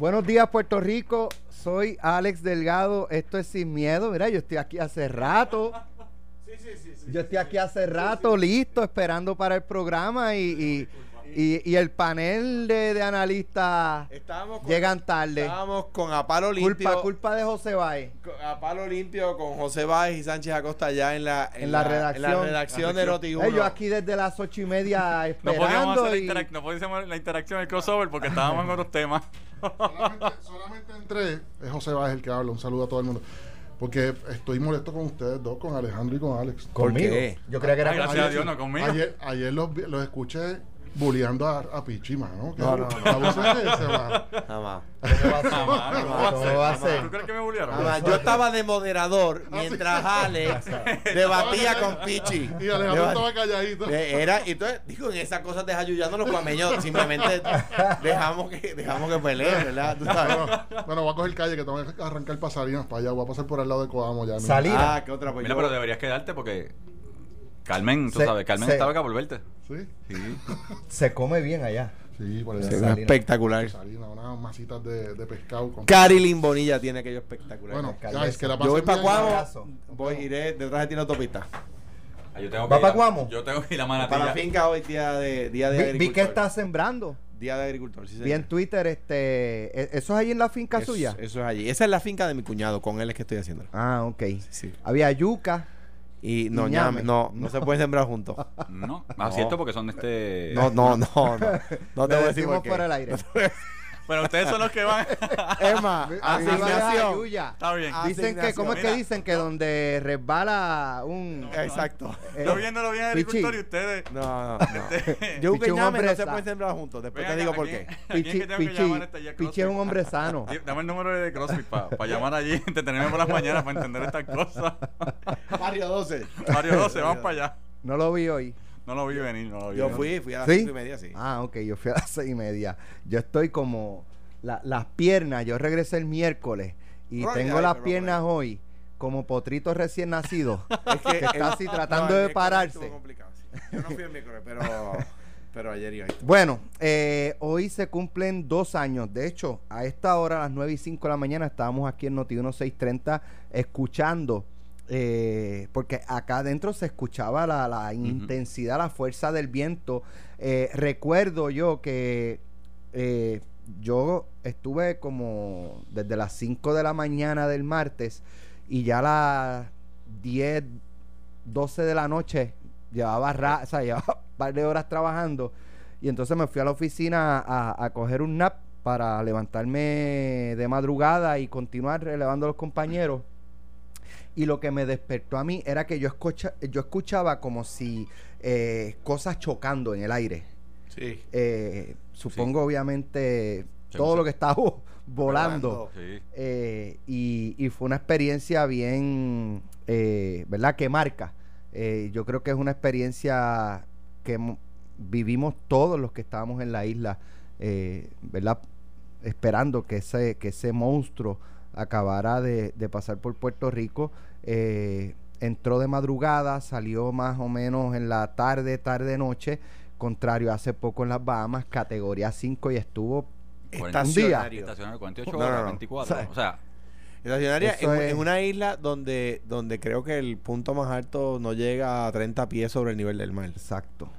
Buenos días, Puerto Rico. Soy Alex Delgado. Esto es Sin Miedo. Mira, yo estoy aquí hace rato. Yo estoy aquí hace rato, listo, esperando para el programa y, y, y- y el panel de, de analistas Estábamos con, llegan tarde. Estábamos con a palo limpio. Culpa, culpa de José Báez. A palo limpio con José Báez y Sánchez Acosta allá en la, En la redacción. en la redacción de noti Eh, yo aquí desde las ocho y media No podíamos, esperando. la, interac- no podíamos hacer la interacción, el crossover, porque estábamos en otros temas. solamente, solamente entré, es José Báez el que habla, un saludo a todo el mundo. Porque estoy molesto con ustedes dos, con Alejandro y con Alex. Conmigo. qué? Yo creía que era Ay, gracias a Dios, no conmigo. Ayer, ayer los, los escuché bulleando a, a Pichi, mano. Que No, no, la voz es que se va. Jamás. ¿Cómo va a ser? Jamás, no, ¿Cómo ¿cómo va a ser? va a ser? ¿Tú crees que me bullearon? Yo estaba de moderador mientras Alex debatía con Pichi. Y Alejandro estaba calladito. Eh, Era, y entonces, digo, en esas cosas de ayudando los cuameños, simplemente dejamos que, dejamos que peleen, ¿verdad? Tú sabes. Bueno, bueno, voy a coger calle que tengo que arrancar para Salinas, para allá. Voy a pasar por el lado de Coamo ya. Mira. Ah, qué otra pues Mira, yo- pero deberías quedarte porque Carmen, tú Se- sabes, Carmen se- estaba acá por verte. Sí, Sí. Se come bien allá. sí, por allá. Sí, Salinas. espectacular. Unas masitas de, de pescado. Con... Cari Bonilla tiene aquello espectacular. Bueno, ya es que la yo voy para. Cuamo, voy, iré detrás de ti en autopista. Ah, yo tengo ¿Va que pa' ir a- Cuamo? Yo tengo que ir a Manatí. Para la finca hoy, día de, día de Vi, agricultor. vi que está sembrando. Día de agricultor, sí, Vi en. Twitter, este, ¿e- ¿eso es ahí en la finca Eso- suya? Eso es allí. Esa es la finca de mi cuñado, con él es que estoy haciendo. Ah, ok. Sí. Había yuca. Y no, Y ñame, ñame. no, no, se pueden sembrar juntos. No, ah, No. cierto, porque son de este. No, no, no, no. No te voy a decir decimos por qué. por el aire. Bueno, ustedes son los que van. Es más, A mí me da asignación. yuya. Está bien. Dicen que, ¿cómo es que dicen? Que donde resbala un... Exacto. eh, Yo viéndolo bien agricultor y ustedes. No, no, no. Yo Pichi que un ñame hombre no se pueden sembrar juntos. Después te digo por ¿a quién- qué. Pichi, que este Pichi es un hombre sano. Dame el número de CrossFit para llamar allí, entretenerme por las mañanas para entender estas cosas. Mario 12. Mario 12, vamos para allá. No lo vi hoy. No lo vi venir, no lo vi Yo venir. fui, fui a las ¿Sí? cinco y media, sí. Ah, ok, yo fui a las seis y media. Yo estoy como la- las piernas, yo regresé el miércoles y Right, tengo ay, las piernas right. hoy como potrito recién nacido. Es que está así tratando de pararse. estuvo complicado, sí. Yo no fui el miércoles, pero, pero ayer iba. Bueno, eh, hoy se cumplen dos años. De hecho, a esta hora, a las 9 y 5 de la mañana, estábamos aquí en Noti 1630 escuchando, eh, porque acá adentro se escuchaba la, la intensidad, la fuerza del viento. Eh, recuerdo yo que eh, yo estuve como desde las 5 de la mañana del martes y ya a las 10, 12 de la noche llevaba, ra- o sea, llevaba un par de horas trabajando y entonces me fui a la oficina a, a coger un nap para levantarme de madrugada y continuar relevando a los compañeros. Y lo que me despertó a mí era que yo, escucha, yo escuchaba como si eh, cosas chocando en el aire. Sí. Eh, supongo, obviamente, todo sí. lo que estaba volando. Sí. Eh, y, y fue una experiencia bien, eh, ¿verdad? Que marca. Eh, yo creo que es una experiencia que mo- vivimos todos los que estábamos en la isla, eh, ¿verdad? Esperando que ese, que ese monstruo acabara de, de pasar por Puerto Rico. Eh, entró de madrugada, salió más o menos en la tarde, tarde, noche. Contrario, hace poco en las Bahamas, categoría 5 y estuvo Estacionario. Estacionario 48 No, horas, no, no. 24. O sea, Estacionaria en, es- en una isla donde, donde creo que el punto más alto no llega a 30 pies sobre el nivel del mar. Exacto.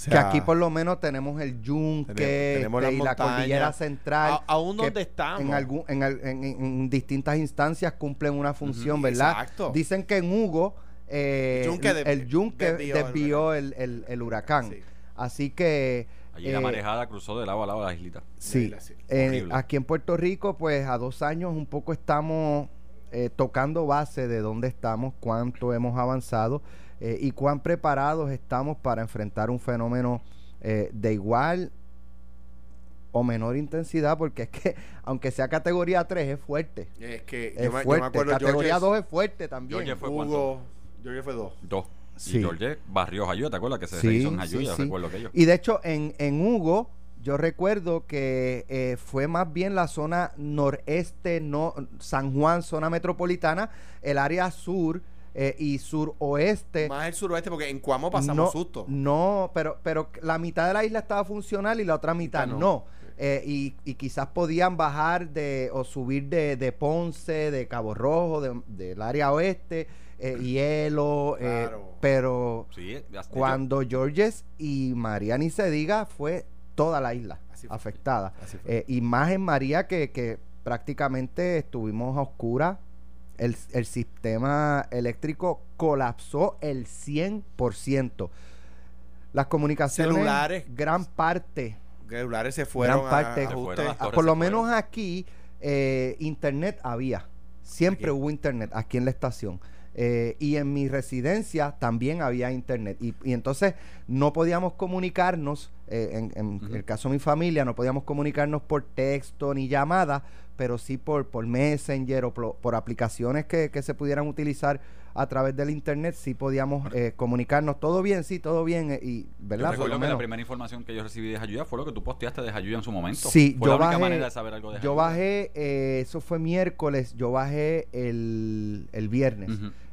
Sea, que aquí por lo menos tenemos el yunque tenemos- tenemos y la cordillera central. a- aún donde estamos. En, algún, en, al- en- en- en distintas instancias cumplen una función, ¿verdad? exacto. Dicen que en Hugo eh, El yunque el, desvi- yunque desvió desvió, el el, el- el huracán. Sí. Así que... allí la eh, marejada cruzó de lado a lado de la islita. Sí, isla, sí. eh, aquí en Puerto Rico, pues a dos años un poco estamos eh, tocando base de dónde estamos, cuánto hemos avanzado eh, y cuán preparados estamos para enfrentar un fenómeno eh, de igual o menor intensidad, porque es que aunque sea categoría 3 es fuerte. Es que Es yo, me, yo fuerte. me acuerdo categoría George 2 es fuerte también. George fue Hugo? George fue dos. Dos. Sí. Y George barrió Jayuya, ¿te acuerdas? Que se Sí, hizo en sí, Jayuya, sí. recuerdo aquello. Y de hecho, en, en Hugo, yo recuerdo que eh, fue más bien la zona noreste, no, San Juan, zona metropolitana, el área sur eh, y suroeste. Más el suroeste, porque en Cuamo pasamos no, susto. No, pero, pero la mitad de la isla estaba funcional y la otra mitad no. no. eh, y, y quizás podían bajar de o subir de, de Ponce, de Cabo Rojo, de- del área oeste, eh, hielo, eh, Claro. pero Sí, cuando Georges y María ni se diga, fue toda la isla Así fue. afectada. Así fue. Eh, y más en María que, que prácticamente estuvimos a oscuras. El, el sistema eléctrico colapsó el 100%. Las comunicaciones, Celulares. gran parte, celulares se fueron Gran parte. a, fueron por lo fueron. menos aquí, eh, internet había. Siempre Aquí. hubo internet aquí en la estación. Eh, y en mi residencia también había internet. Y, y entonces no podíamos comunicarnos, eh, en, el caso de mi familia, no podíamos comunicarnos por texto ni llamada, pero sí por, por Messenger o por, por aplicaciones que, que se pudieran utilizar a través del internet, sí podíamos eh, comunicarnos. Todo bien, sí, todo bien. eh, y, Yo ¿verdad? Por recuerdo que la primera información que yo recibí de Jayuya fue lo que tú posteaste de Jayuya en su momento. Sí, fue yo la única bajé- manera de saber algo de Yo Jayuya. bajé, eh, eso fue miércoles, yo bajé el, el viernes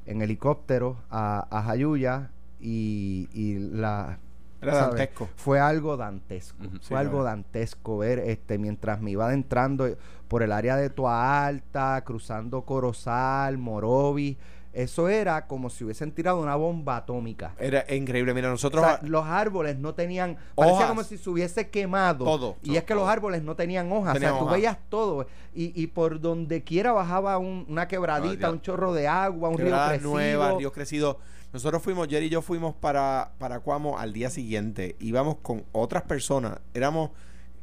en helicóptero a, a Jayuya y, y la... Era ¿sabes? dantesco. Fue algo dantesco, fue sí, algo dantesco ver este mientras me iba adentrando por el área de Toa Alta, cruzando Corozal, Morovis, eso era como si hubiesen tirado una bomba atómica. Era increíble. Mira, O nosotros. sea, los árboles no tenían, parecía Hojas. como si se hubiese quemado. Todo, Y es que los árboles no tenían hojas. Tenían o sea, tú veías todo. Y, y por donde quiera bajaba un- una quebradita, Ah, un chorro de agua, un río crecido. nuevas, ríos crecidos. Nosotros fuimos, Jerry y yo fuimos para, para Cuamo al día siguiente. Íbamos con otras personas. Éramos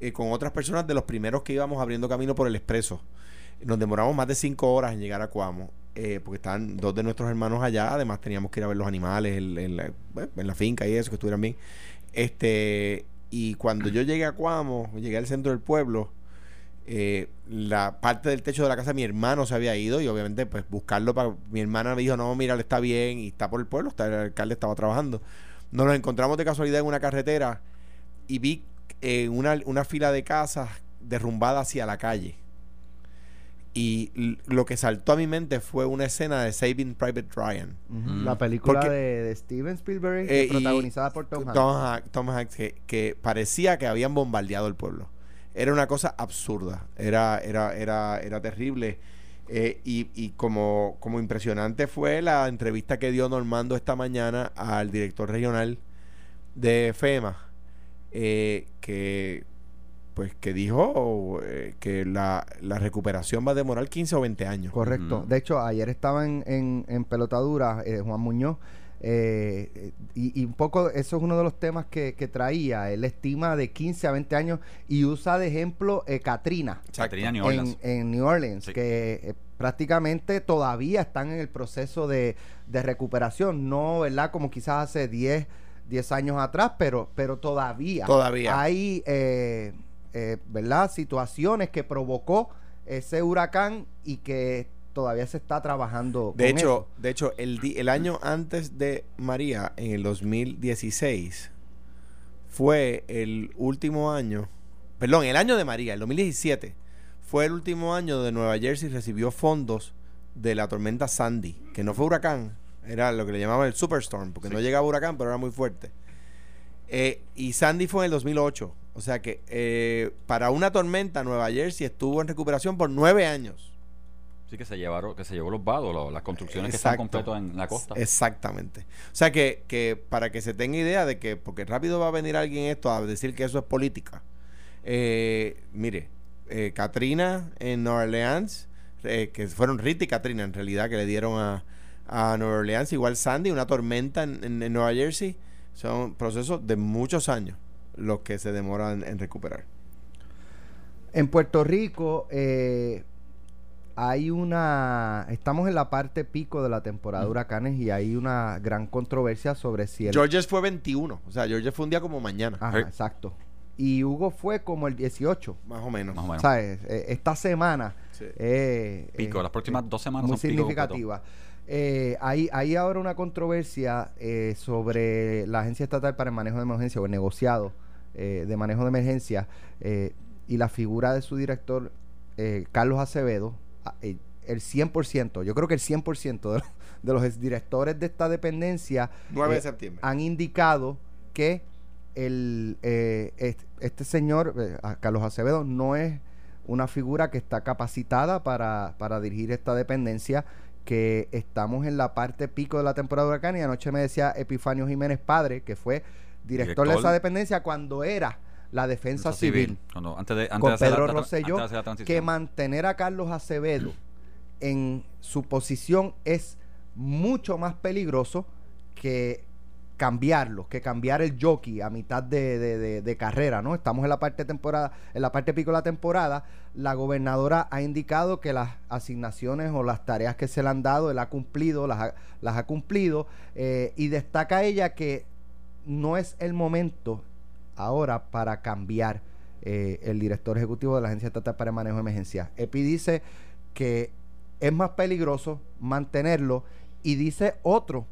eh, con otras personas de los primeros que íbamos abriendo camino por el expreso. Nos demoramos más de cinco horas en llegar a Cuamo. eh, porque estaban dos de nuestros hermanos allá. Además, teníamos que ir a ver los animales en, en la, bueno, en la finca y eso, que estuvieran bien. Este, y cuando yo llegué a Cuamo, llegué al centro del pueblo, eh, la parte del techo de la casa de mi hermano se había ido y obviamente pues buscarlo para mi hermana me dijo no mira él está bien y está por el pueblo está, el alcalde estaba trabajando nos lo encontramos de casualidad en una carretera y vi eh, una, una fila de casas derrumbada hacia la calle y lo que saltó a mi mente fue una escena de Saving Private Ryan Ujú, Mm. La película Porque- de, de Steven Spielberg, Eh, y- protagonizada por Tom Hanks. Tom Hanks, Tom Hanks, que, que parecía que habían bombardeado el pueblo. Era una cosa absurda, era, era, era, era terrible. Eh, y y como, como impresionante fue la entrevista que dio Normando esta mañana al director regional de FEMA, eh, que pues que dijo eh, que la, la recuperación va a demorar 15 o 20 años. Correcto. De hecho, ayer estaba en, en, en pelotadura eh, Juan Muñoz. Eh, eh, y, y un poco eso es uno de los temas que, que traía. Él estima de 15 a 20 años y usa de ejemplo eh, Katrina Catrina New en, Orleans. en New Orleans, Sí. que eh, prácticamente todavía están en el proceso de, de recuperación. No, ¿verdad? Como quizás hace 10, 10 años atrás, pero, pero todavía, Todavía. hay, eh, ¿verdad? Situaciones que provocó ese huracán y que todavía se está trabajando. De con hecho, eso. de hecho el, el año antes de María, en el 2016, fue el último año, perdón, el año de María, el 2017, fue el último año de Nueva Jersey recibió fondos de la tormenta Sandy, que no fue huracán, era lo que le llamaban el superstorm, porque no llegaba huracán, pero era muy fuerte. Eh, y Sandy fue en el 2008, o sea que eh, para una tormenta Nueva Jersey estuvo en recuperación por nueve años. Sí que se llevaron, que se llevó los vados, lo- las construcciones que están Exacto. completos en la costa. Exactamente. O sea que, que para que se tenga idea de que, porque rápido va a venir alguien esto a decir que eso es política. Eh, mire, eh, Katrina en Nueva Orleans, eh, que fueron Rita y Katrina en realidad que le dieron a, a Nueva Orleans, igual Sandy, una tormenta en, en- en Nueva Jersey, son procesos de muchos años los que se demoran en recuperar. En Puerto Rico eh, hay una... Estamos en la parte pico de la temporada de huracanes y hay una gran controversia sobre si el... Georges fue 21, o sea, Georges fue un día como mañana, Ajá, exacto. Y Hugo fue como el 18. más o menos. Más o menos. ¿Sabes? Eh, esta semana Sí. eh, Pico, eh, las próximas eh, dos semanas muy son pico significativa. Eh, hay, hay ahora una controversia eh, sobre la Agencia Estatal para el Manejo de Emergencia o el negociado eh, de manejo de emergencia eh, y la figura de su director, eh, Carlos Acevedo, el 100%, yo creo que el 100% de, los- de los directores de esta dependencia 9 de eh, septiembre. han indicado que el, eh, est- este señor, eh, Carlos Acevedo, no es una figura que está capacitada para, para dirigir esta dependencia, que estamos en la parte pico de la temporada de huracán y anoche me decía Epifanio Jiménez Padre, que fue director, de esa dependencia cuando era la defensa civil, Cuando- antes de, antes con de hacer la- Pedro la- Rosselló, antes de hacer la que mantener a Carlos Acevedo en su posición es mucho más peligroso que cambiarlo, que cambiar el jockey a mitad de, de- de- de carrera, ¿no? Estamos en la parte temporada, en la parte pico de la temporada. La gobernadora ha indicado que las asignaciones o las tareas que se le han dado, él ha cumplido, las ha, las ha cumplido, eh, y destaca ella que no es el momento ahora para cambiar eh, el director ejecutivo de la Agencia Estatal para el Manejo de Emergencias. EPI dice que es más peligroso mantenerlo y dice otro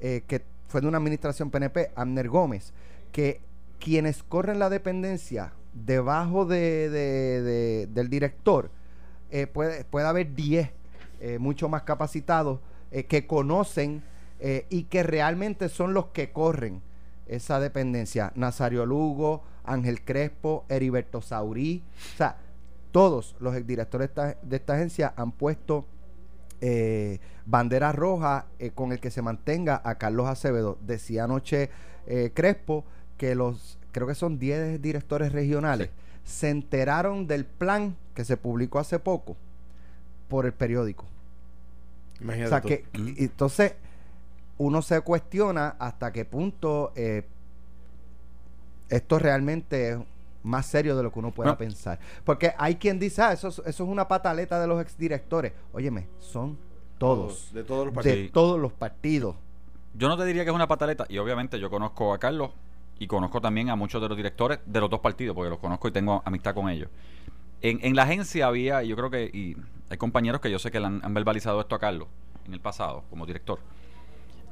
eh, que fue de una administración PNP, Amner Gómez, que quienes corren la dependencia debajo de, de- de- del director, eh, puede, puede haber 10 eh, mucho más capacitados que conocen y que realmente son los que corren esa dependencia. Nazario Lugo, Ángel Crespo, Heriberto Saurí, o sea, todos los exdirectores de esta, de esta agencia han puesto eh, bandera roja eh, con el que se mantenga a Carlos Acevedo. Decía anoche eh, Crespo que los, creo que son 10 directores regionales, se enteraron del plan que se publicó hace poco por el periódico. Imagínate O sea tú. que, Mm. entonces, uno se cuestiona hasta qué punto eh, esto realmente es más serio de lo que uno pueda Bueno. pensar. Porque hay quien dice, ah, eso, es- eso es una pataleta de los exdirectores. Óyeme, son todos. De todos los De partidos. partidos. todos los partidos. Yo no te diría que es una pataleta, y obviamente yo conozco a Carlos y conozco también a muchos de los directores de los dos partidos, porque los conozco y tengo amistad con ellos. En, en la agencia había, y yo creo que, y hay compañeros que yo sé que le han, han verbalizado esto a Carlos en el pasado, como director.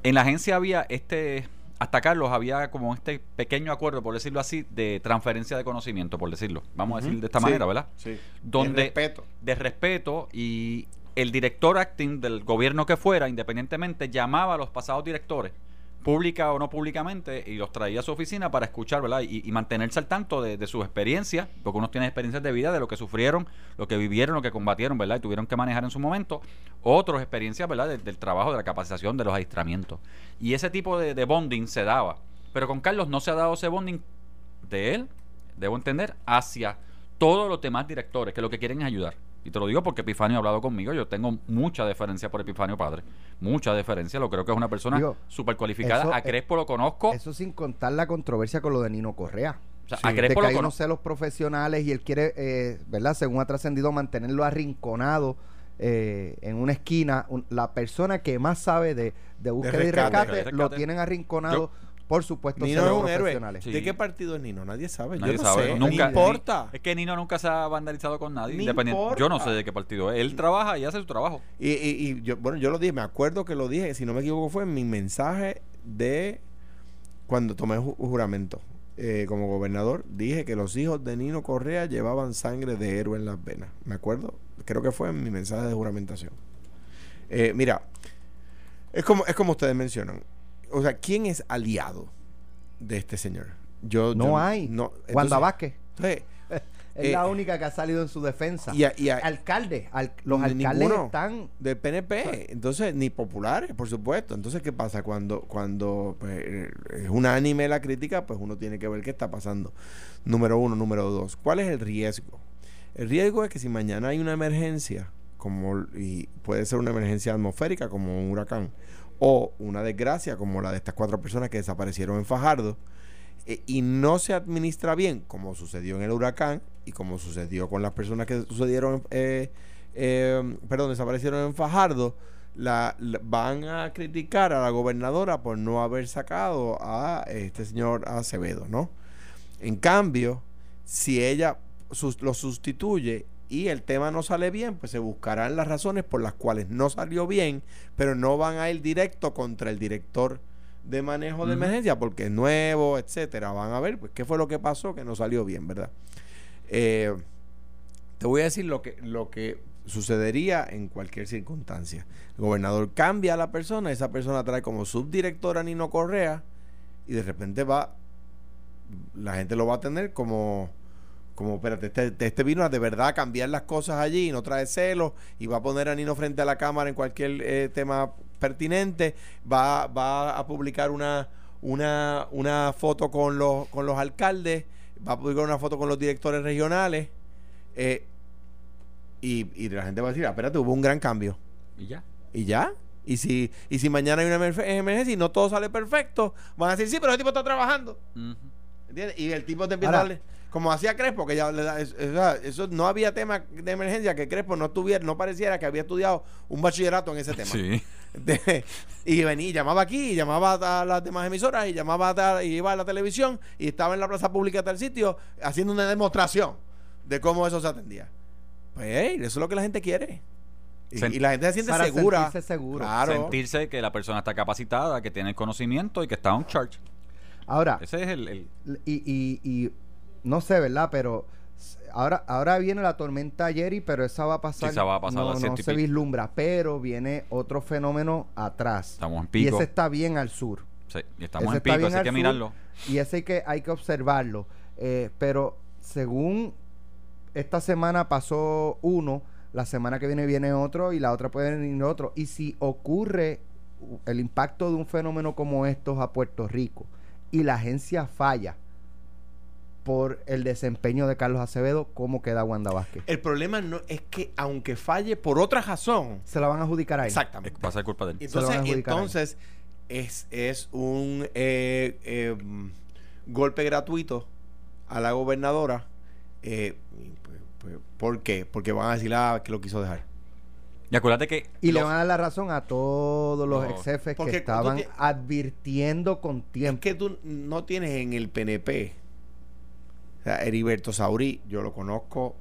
En la agencia había este, hasta Carlos había como este pequeño acuerdo, por decirlo así, de transferencia de conocimiento, por decirlo. Vamos a decir de esta Sí, manera, ¿verdad? Sí. Donde- De respeto. de respeto y el director acting del gobierno que fuera, independientemente, llamaba a los pasados directores, pública o no públicamente, y los traía a su oficina para escuchar, ¿verdad? Y, mantenerse al tanto de, sus experiencias, porque unos tienen experiencias de vida, de lo que sufrieron, lo que vivieron, lo que combatieron, ¿verdad? Y tuvieron que manejar en su momento. Otros experiencias, ¿verdad? De- del trabajo, de la capacitación, de los adiestramientos. Y ese tipo de, de bonding se daba. Pero con Carlos no se ha dado ese bonding de él, debo entender, hacia todos los demás directores que lo que quieren es ayudar. Y te lo digo porque Epifanio ha hablado conmigo. Yo tengo mucha deferencia por Epifanio Padre. Mucha deferencia. Lo creo que es una persona súper cualificada. eso, A Crespo lo conozco. Eso sin contar la controversia con lo de Nino Correa. o sea, sí, a de Crespo que lo hay unos conozco. celos profesionales y él quiere, eh, ¿verdad? Según ha trascendido, mantenerlo arrinconado eh, en una esquina. Un- la persona que más sabe de, de búsqueda y rescate, rescate, de lo tienen arrinconado, por supuesto, Nino es un héroe. Sí. ¿De qué partido es Nino? Nadie sabe. Nadie Yo no sabe. sé. Nunca- No importa. Es que Nino nunca se ha vandalizado con nadie. Ni independiente- importa. Yo no sé de qué partido es. Él trabaja y hace su trabajo. Y, y, y yo, bueno, yo lo dije, me acuerdo que lo dije, si no me equivoco, fue en mi mensaje de cuando tomé ju- juramento eh, como gobernador. Dije que los hijos de Nino Correa llevaban sangre de héroe en las venas. ¿Me acuerdo? Creo que fue en mi mensaje de juramentación. Eh, mira, es como, es como ustedes mencionan. O sea, ¿quién es aliado de este señor? Yo, No yo- hay. No, Wanda entonces- Vázquez entonces, es eh, la única que ha salido en su defensa. y a- y a- Alcalde, al- los alcaldes están del PNP, entonces ni populares, por supuesto. Entonces, ¿qué pasa cuando cuando pues, eh, es unánime la crítica? Pues uno tiene que ver qué está pasando. Número uno, número dos. ¿Cuál es el riesgo? El riesgo es que si mañana hay una emergencia, como y puede ser una emergencia atmosférica como un huracán o una desgracia como la de estas cuatro personas que desaparecieron en Fajardo eh, y no se administra bien, como sucedió en el huracán y como sucedió con las personas que sucedieron, eh, eh, perdón, desaparecieron en Fajardo, la, van a criticar a la gobernadora por no haber sacado a este señor Acevedo, ¿no? En cambio, si ella lo sustituye y el tema no sale bien, pues se buscarán las razones por las cuales no salió bien, pero no van a ir directo contra el director de manejo de emergencia porque es nuevo, etcétera. Van a ver pues qué fue lo que pasó que no salió bien, ¿verdad? Eh, te voy a decir lo que, lo que sucedería en cualquier circunstancia. El gobernador cambia a la persona, esa persona trae como subdirectora a Nino Correa y de repente va la gente lo va a tener como, como espérate, este, este vino a de verdad cambiar las cosas allí, no trae celos, y va a poner a Nino frente a la cámara en cualquier eh, tema pertinente, va, va a publicar una, una, una foto con los, con los alcaldes, va a publicar una foto con los directores regionales, eh, y, y la gente va a decir, ah, espérate, hubo un gran cambio. Y ya. Y ya. Y si, y si mañana hay una emerg- emergencia y no todo sale perfecto, van a decir, sí, pero ese tipo está trabajando. Ujú. ¿Entiendes? Y el tipo te empieza Ahora- a darle. Como hacía Crespo, que ya eso no había tema de emergencia que Crespo no tuviera, no pareciera que había estudiado un bachillerato en ese tema. Sí. De- y venía, y llamaba aquí, y llamaba a las demás emisoras, y llamaba a y iba a la televisión, y estaba en la plaza pública de tal sitio haciendo una demostración de cómo eso se atendía. Pues hey, eso es lo que la gente quiere. Y, la gente se siente Para segura. sentirse seguro. Claro. Sentirse que la persona está capacitada, que tiene el conocimiento y que está on charge. Ahora, Ese es el, el- y, y, y no sé, ¿verdad? Pero ahora, ahora viene la tormenta Jerry, pero esa va a pasar. Esa va a pasar a no, las no y se vislumbra, pero viene otro fenómeno atrás. Estamos en Y pico. ese está bien al sur. Sí, y estamos ese en pico, así hay que sur. mirarlo. Y ese hay que, hay que observarlo. Eh, pero según esta semana pasó uno, la semana que viene viene otro y la otra puede venir otro. Y si ocurre el impacto de un fenómeno como estos a Puerto Rico y la agencia falla por el desempeño de Carlos Acevedo, ¿cómo queda Wanda Vázquez? El problema no es que aunque falle por otra razón, Se la van a adjudicar a él. exactamente. Va a ser culpa de él. Entonces, van a adjudicar a él. entonces es, es un eh, eh, golpe gratuito a la gobernadora. eh, pues, pues, ¿Por qué? Porque van a decir ah, que lo quiso dejar. Y acuérdate que. Y le van a dar la razón a todos los No, ex jefes que estaban tie- advirtiendo con Es tiempo. que tú no tienes en el PNP. O sea, Heriberto Saurí, yo lo conozco,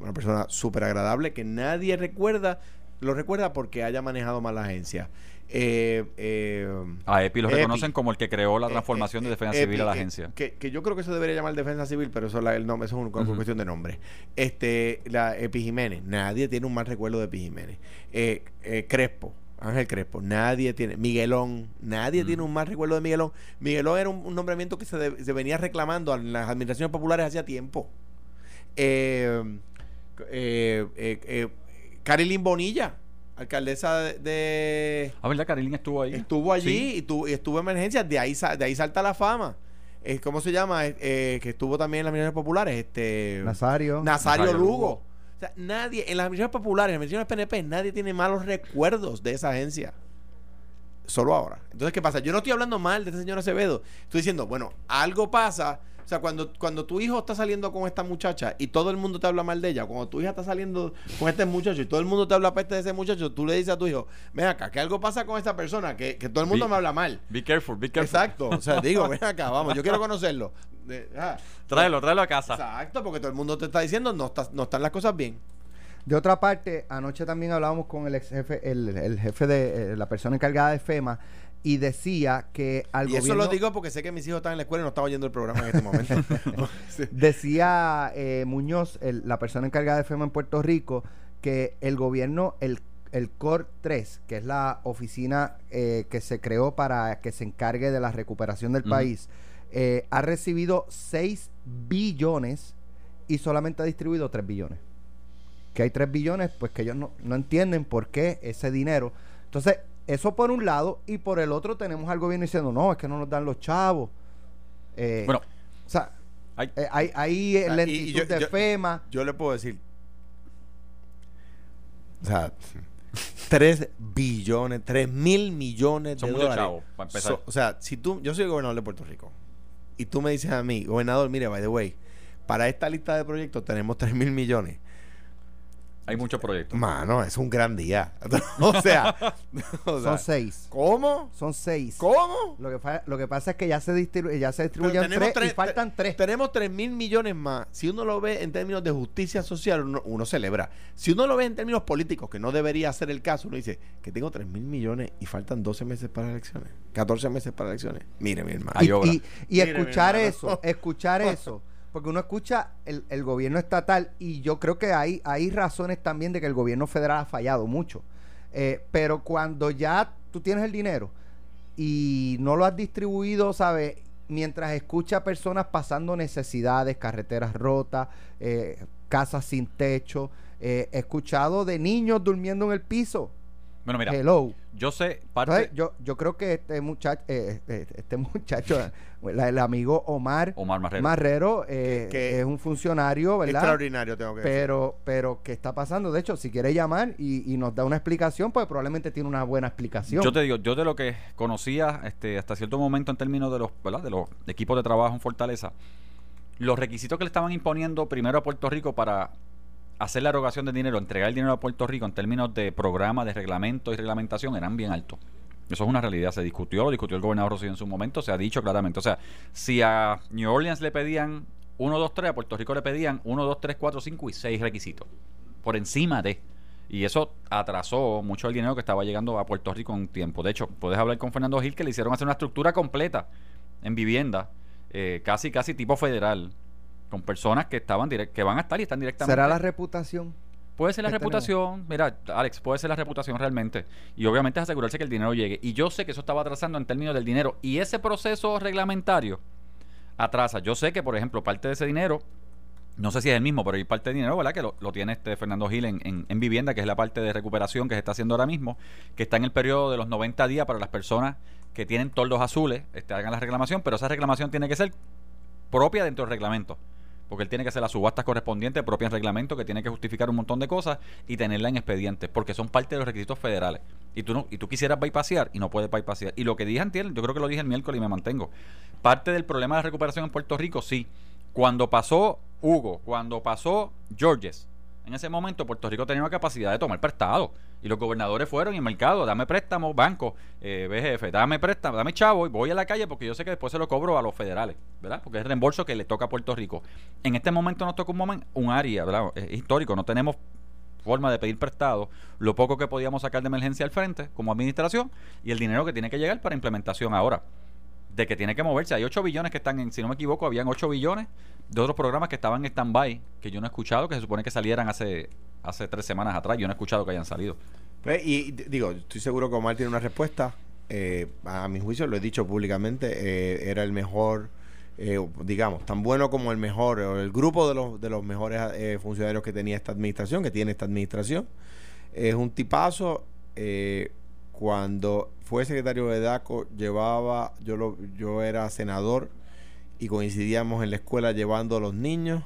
una persona súper agradable que nadie recuerda, lo recuerda porque haya manejado mal la agencia. Eh, eh, A EPI lo Epi. reconocen como el que creó la Eh, transformación eh, de defensa eh, civil a la eh, agencia. Que, que yo creo que eso debería llamar defensa civil, pero eso, es la- el nombre, eso es una cuestión de nombre. Este, la Epi Jiménez, nadie tiene un mal recuerdo de Epi Jiménez. Eh, eh, Crespo, Ángel Crespo, nadie tiene. Miguelón, nadie Mm. tiene un mal recuerdo de Miguelón. Miguelón era un, un nombramiento que se, de- se venía reclamando en las administraciones populares hacía tiempo. Eh, eh, eh, eh, Carilín Bonilla, alcaldesa de- de Ah, ¿verdad? Carilín estuvo ahí. Estuvo allí Sí. y, tu- y estuvo en emergencias, de ahí, sa- de ahí salta la fama. Eh, ¿Cómo se llama? Eh, eh, que estuvo también en las misiones populares. Este, Nazario. Nazario, Nazario Lugo. Lugo. Nadie, en las misiones populares, en las misiones PNP, nadie tiene malos recuerdos de esa agencia. Solo ahora. Entonces, ¿qué pasa? Yo no estoy hablando mal de este señor Acevedo. Estoy diciendo, bueno, algo pasa. O sea, cuando, cuando tu hijo está saliendo con esta muchacha y todo el mundo te habla mal de ella, cuando tu hija está saliendo con este muchacho y todo el mundo te habla peste de ese muchacho, tú le dices a tu hijo, ven acá, que algo pasa con esta persona, que, que todo el mundo me habla mal. Be careful, be careful. Exacto. O sea, digo, ven acá, vamos, yo quiero conocerlo. De- ah, Tráelo, tráelo a casa. Exacto, porque todo el mundo te está diciendo no, está- no están las cosas bien. De otra parte, anoche también hablábamos con el ex jefe, el, el jefe de eh, la persona encargada de FEMA, y decía que al y eso lo digo porque sé que mis hijos están en la escuela y no están oyendo el programa en este momento. Decía eh, Muñoz, el- la persona encargada de FEMA en Puerto Rico, que el gobierno, el, el COR 3, que es la oficina eh, que se creó para que se encargue de la recuperación del país, eh, ha recibido 6 billones y solamente ha distribuido 3 billones. Que hay 3 billones, pues que ellos no, no entienden por qué ese dinero. Entonces, eso por un lado, y por el otro tenemos al gobierno diciendo, no, es que no nos dan los chavos. Eh, Bueno, o sea, hay- eh, hay, hay Ah, y lentitud yo- de yo- FEMA. Yo le puedo decir. O sea, 3 billones, 3 mil millones Son de dólares. chavos, para empezar. So- o sea, si tú, yo soy el gobernador de Puerto Rico y tú me dices a mí, gobernador, mire, by the way, para esta lista de proyectos tenemos 3 mil millones. Hay muchos proyectos. Mano, es un gran día. o sea, o sea, Son seis. ¿cómo? Son seis. ¿Cómo? Lo que, fa- lo que pasa es que ya se, distribu- ya se distribuyen tenemos tres, y tres- faltan tres. Tenemos 3 mil millones más. Si uno lo ve en términos de justicia social, uno, uno celebra. Si uno lo ve en términos políticos, que no debería ser el caso, uno dice que tengo 3 mil millones y faltan 12 meses para elecciones. 14 meses para elecciones. Mire, mi hermano. Y, obra. y- y Mire, mi escuchar hermano. eso, escuchar eso. Porque uno escucha el, el gobierno estatal y yo creo que hay, hay razones también de que el gobierno federal ha fallado mucho. Eh, pero cuando ya tú tienes el dinero y no lo has distribuido, ¿sabes? mientras escucha a personas pasando necesidades, carreteras rotas, eh, casas sin techo, eh, he escuchado de niños durmiendo en el piso. Bueno, mira, Hello. yo sé parte. Entonces, yo, yo creo que este muchacho, eh, eh, este muchacho, la- el amigo Omar Omar Marrero. Marrero, eh, Que- es un funcionario, ¿verdad? Extraordinario, tengo que decir. Pero, pero, ¿qué está pasando? De hecho, si quiere llamar y, y nos da una explicación, pues probablemente tiene una buena explicación. Yo te digo, yo de lo que conocía este, hasta cierto momento en términos de los, ¿verdad? de los equipos de trabajo en Fortaleza, los requisitos que le estaban imponiendo primero a Puerto Rico para hacer la erogación de dinero, entregar el dinero a Puerto Rico en términos de programa, de reglamento y reglamentación eran bien altos. Eso es una realidad, se discutió, lo discutió el gobernador Rosselló en su momento, se ha dicho claramente. O sea, si a New Orleans le pedían 1, 2, 3, a Puerto Rico le pedían 1, 2, 3, 4, 5 y 6 requisitos. Por encima de. Y eso atrasó mucho el dinero que estaba llegando a Puerto Rico en tiempo. De hecho, puedes hablar con Fernando Gil que le hicieron hacer una estructura completa en vivienda, eh, casi, casi tipo federal, con personas que estaban direct- que van a estar y están directamente. ¿Será la reputación? Puede ser la reputación, mira, Alex, puede ser la reputación realmente. Y obviamente es asegurarse que el dinero llegue. Y yo sé que eso estaba atrasando en términos del dinero. Y ese proceso reglamentario atrasa. Yo sé que, por ejemplo, parte de ese dinero, no sé si es el mismo, pero hay parte de dinero, ¿verdad? Que lo, lo tiene este Fernando Gil en, en- en vivienda, que es la parte de recuperación que se está haciendo ahora mismo, que está en el periodo de los 90 días para las personas que tienen toldos azules, este, hagan la reclamación, pero esa reclamación tiene que ser propia dentro del reglamento. Porque él tiene que hacer las subastas correspondientes propias en reglamento, que tiene que justificar un montón de cosas y tenerla en expediente, porque son parte de los requisitos federales. Y tú no, y tú quisieras bypassear y no puedes bypassear. Y lo que dije antier, yo creo que lo dije el miércoles y me mantengo. Parte del problema de recuperación en Puerto Rico, sí. Cuando pasó Hugo, cuando pasó Georges, en ese momento Puerto Rico tenía una capacidad de tomar prestado. Y los gobernadores fueron y el mercado, dame préstamo, banco, eh, BGF, dame préstamo, dame chavo y voy a la calle porque yo sé que después se lo cobro a los federales, ¿verdad? Porque es el reembolso que le toca a Puerto Rico. En este momento nos toca un momento, un área, ¿verdad? Es histórico, no tenemos forma de pedir prestado lo poco que podíamos sacar de emergencia al frente como administración y el dinero que tiene que llegar para implementación ahora de que tiene que moverse. Hay 8 billones que están en, si no me equivoco, habían 8 billones de otros programas que estaban en stand-by, que yo no he escuchado, que se supone que salieran hace, hace tres semanas atrás. Yo no he escuchado que hayan salido. Pues, y, digo, estoy seguro que Omar tiene una respuesta. Eh, a mi juicio, lo he dicho públicamente, eh, era el mejor, eh, digamos, tan bueno como el mejor, o el grupo de los, de los mejores funcionarios que tenía esta administración, que tiene esta administración. Es un tipazo. cuando fue secretario de DACO, llevaba, yo, lo, yo era senador y coincidíamos en la escuela llevando a los niños.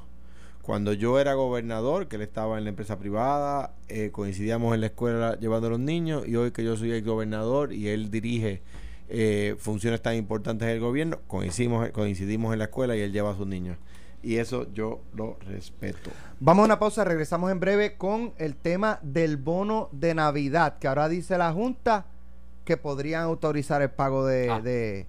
Cuando yo era gobernador, que él estaba en la empresa privada, eh, coincidíamos en la escuela llevando a los niños y hoy que yo soy el gobernador y él dirige eh, funciones tan importantes del gobierno, coincidimos, coincidimos en la escuela y él lleva a sus niños. Y eso yo lo respeto. Vamos a una pausa, regresamos en breve con el tema del bono de Navidad, que ahora dice la Junta que podrían autorizar el pago de, Ah. de-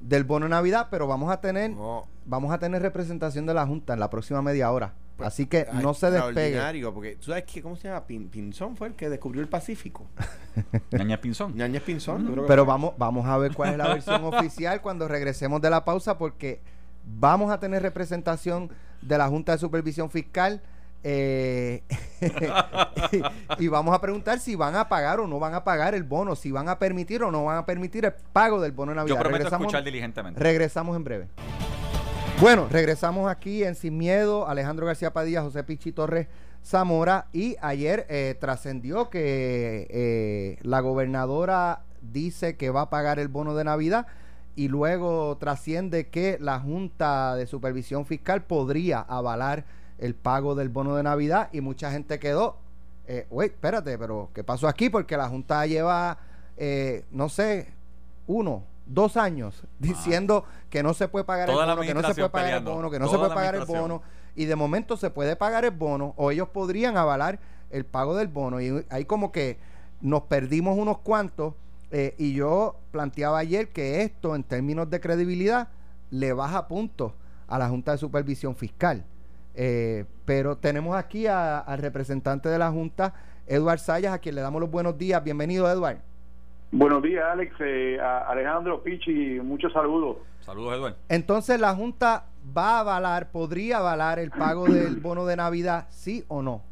del bono de Navidad, pero vamos a tener No, vamos a tener representación de la Junta en la próxima media hora. Pues, Así que ay, no se despegue. Porque tú sabes que, ¿cómo se llama? Pin- Pinzón fue el que descubrió el Pacífico. Ñaña Pinzón. Ñañez Pinzón. Pero vamos, vamos a ver cuál es la versión oficial cuando regresemos de la pausa, porque vamos a tener representación de la Junta de Supervisión Fiscal. Eh, y, y vamos a preguntar si van a pagar o no van a pagar el bono, si van a permitir o no van a permitir el pago del bono de Navidad. Yo prometo regresamos, escuchar diligentemente. regresamos en breve. Bueno, regresamos aquí en Sin Miedo, Alejandro García Padilla, José Pichi Torres Zamora y ayer eh, trascendió que eh, la gobernadora dice que va a pagar el bono de Navidad y luego trasciende que la Junta de Supervisión Fiscal podría avalar el pago del bono de Navidad y mucha gente quedó, eh, espérate, pero ¿qué pasó aquí? Porque la Junta lleva, eh, no sé, uno, dos años diciendo que no se puede pagar Toda el bono, que no se puede pagar el bono, que no se puede pagar el bono y de momento se puede pagar el bono o ellos podrían avalar el pago del bono. Y ahí como que nos perdimos unos cuantos eh, y yo planteaba ayer que esto en términos de credibilidad le baja puntos a la Junta de Supervisión Fiscal. Eh, pero tenemos aquí a- al representante de la Junta, Eduard Sayas, a quien le damos los buenos días. Bienvenido, Eduard. Buenos días, Alex, eh, a Alejandro, Pichi, muchos saludos. Saludos, Eduardo. Entonces, ¿la Junta va a avalar, podría avalar el pago del bono de Navidad, sí o no?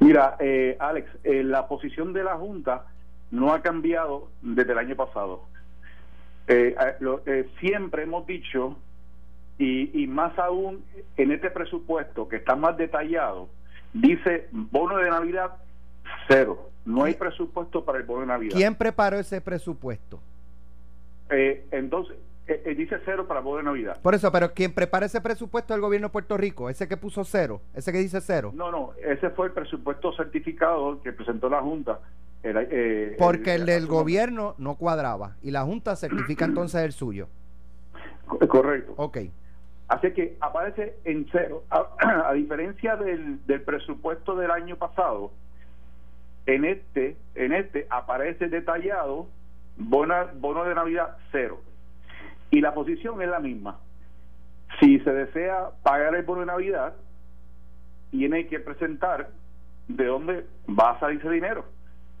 Mira, eh, Alex, eh, la posición de la Junta no ha cambiado desde el año pasado. Eh, eh, lo- eh, siempre hemos dicho, y, y más aún en este presupuesto que está más detallado, dice bono de Navidad cero. No hay presupuesto para el bono de Navidad. ¿Quién preparó ese presupuesto? Eh, entonces, eh, eh, dice cero para el bono de Navidad. Por eso, pero quien prepara ese presupuesto es el gobierno de Puerto Rico, ese que puso cero, ese que dice cero. No, no, ese fue el presupuesto certificado que presentó la Junta. El, Porque el del hace unos- gobierno no cuadraba y la Junta certifica entonces el suyo. Co- Correcto. Ok. Así que aparece en cero. A, diferencia del, presupuesto del año pasado, en este, en este aparece detallado bono de Navidad cero. Y la posición es la misma. Si se desea pagar el bono de Navidad, tiene que presentar de dónde va a salir ese dinero.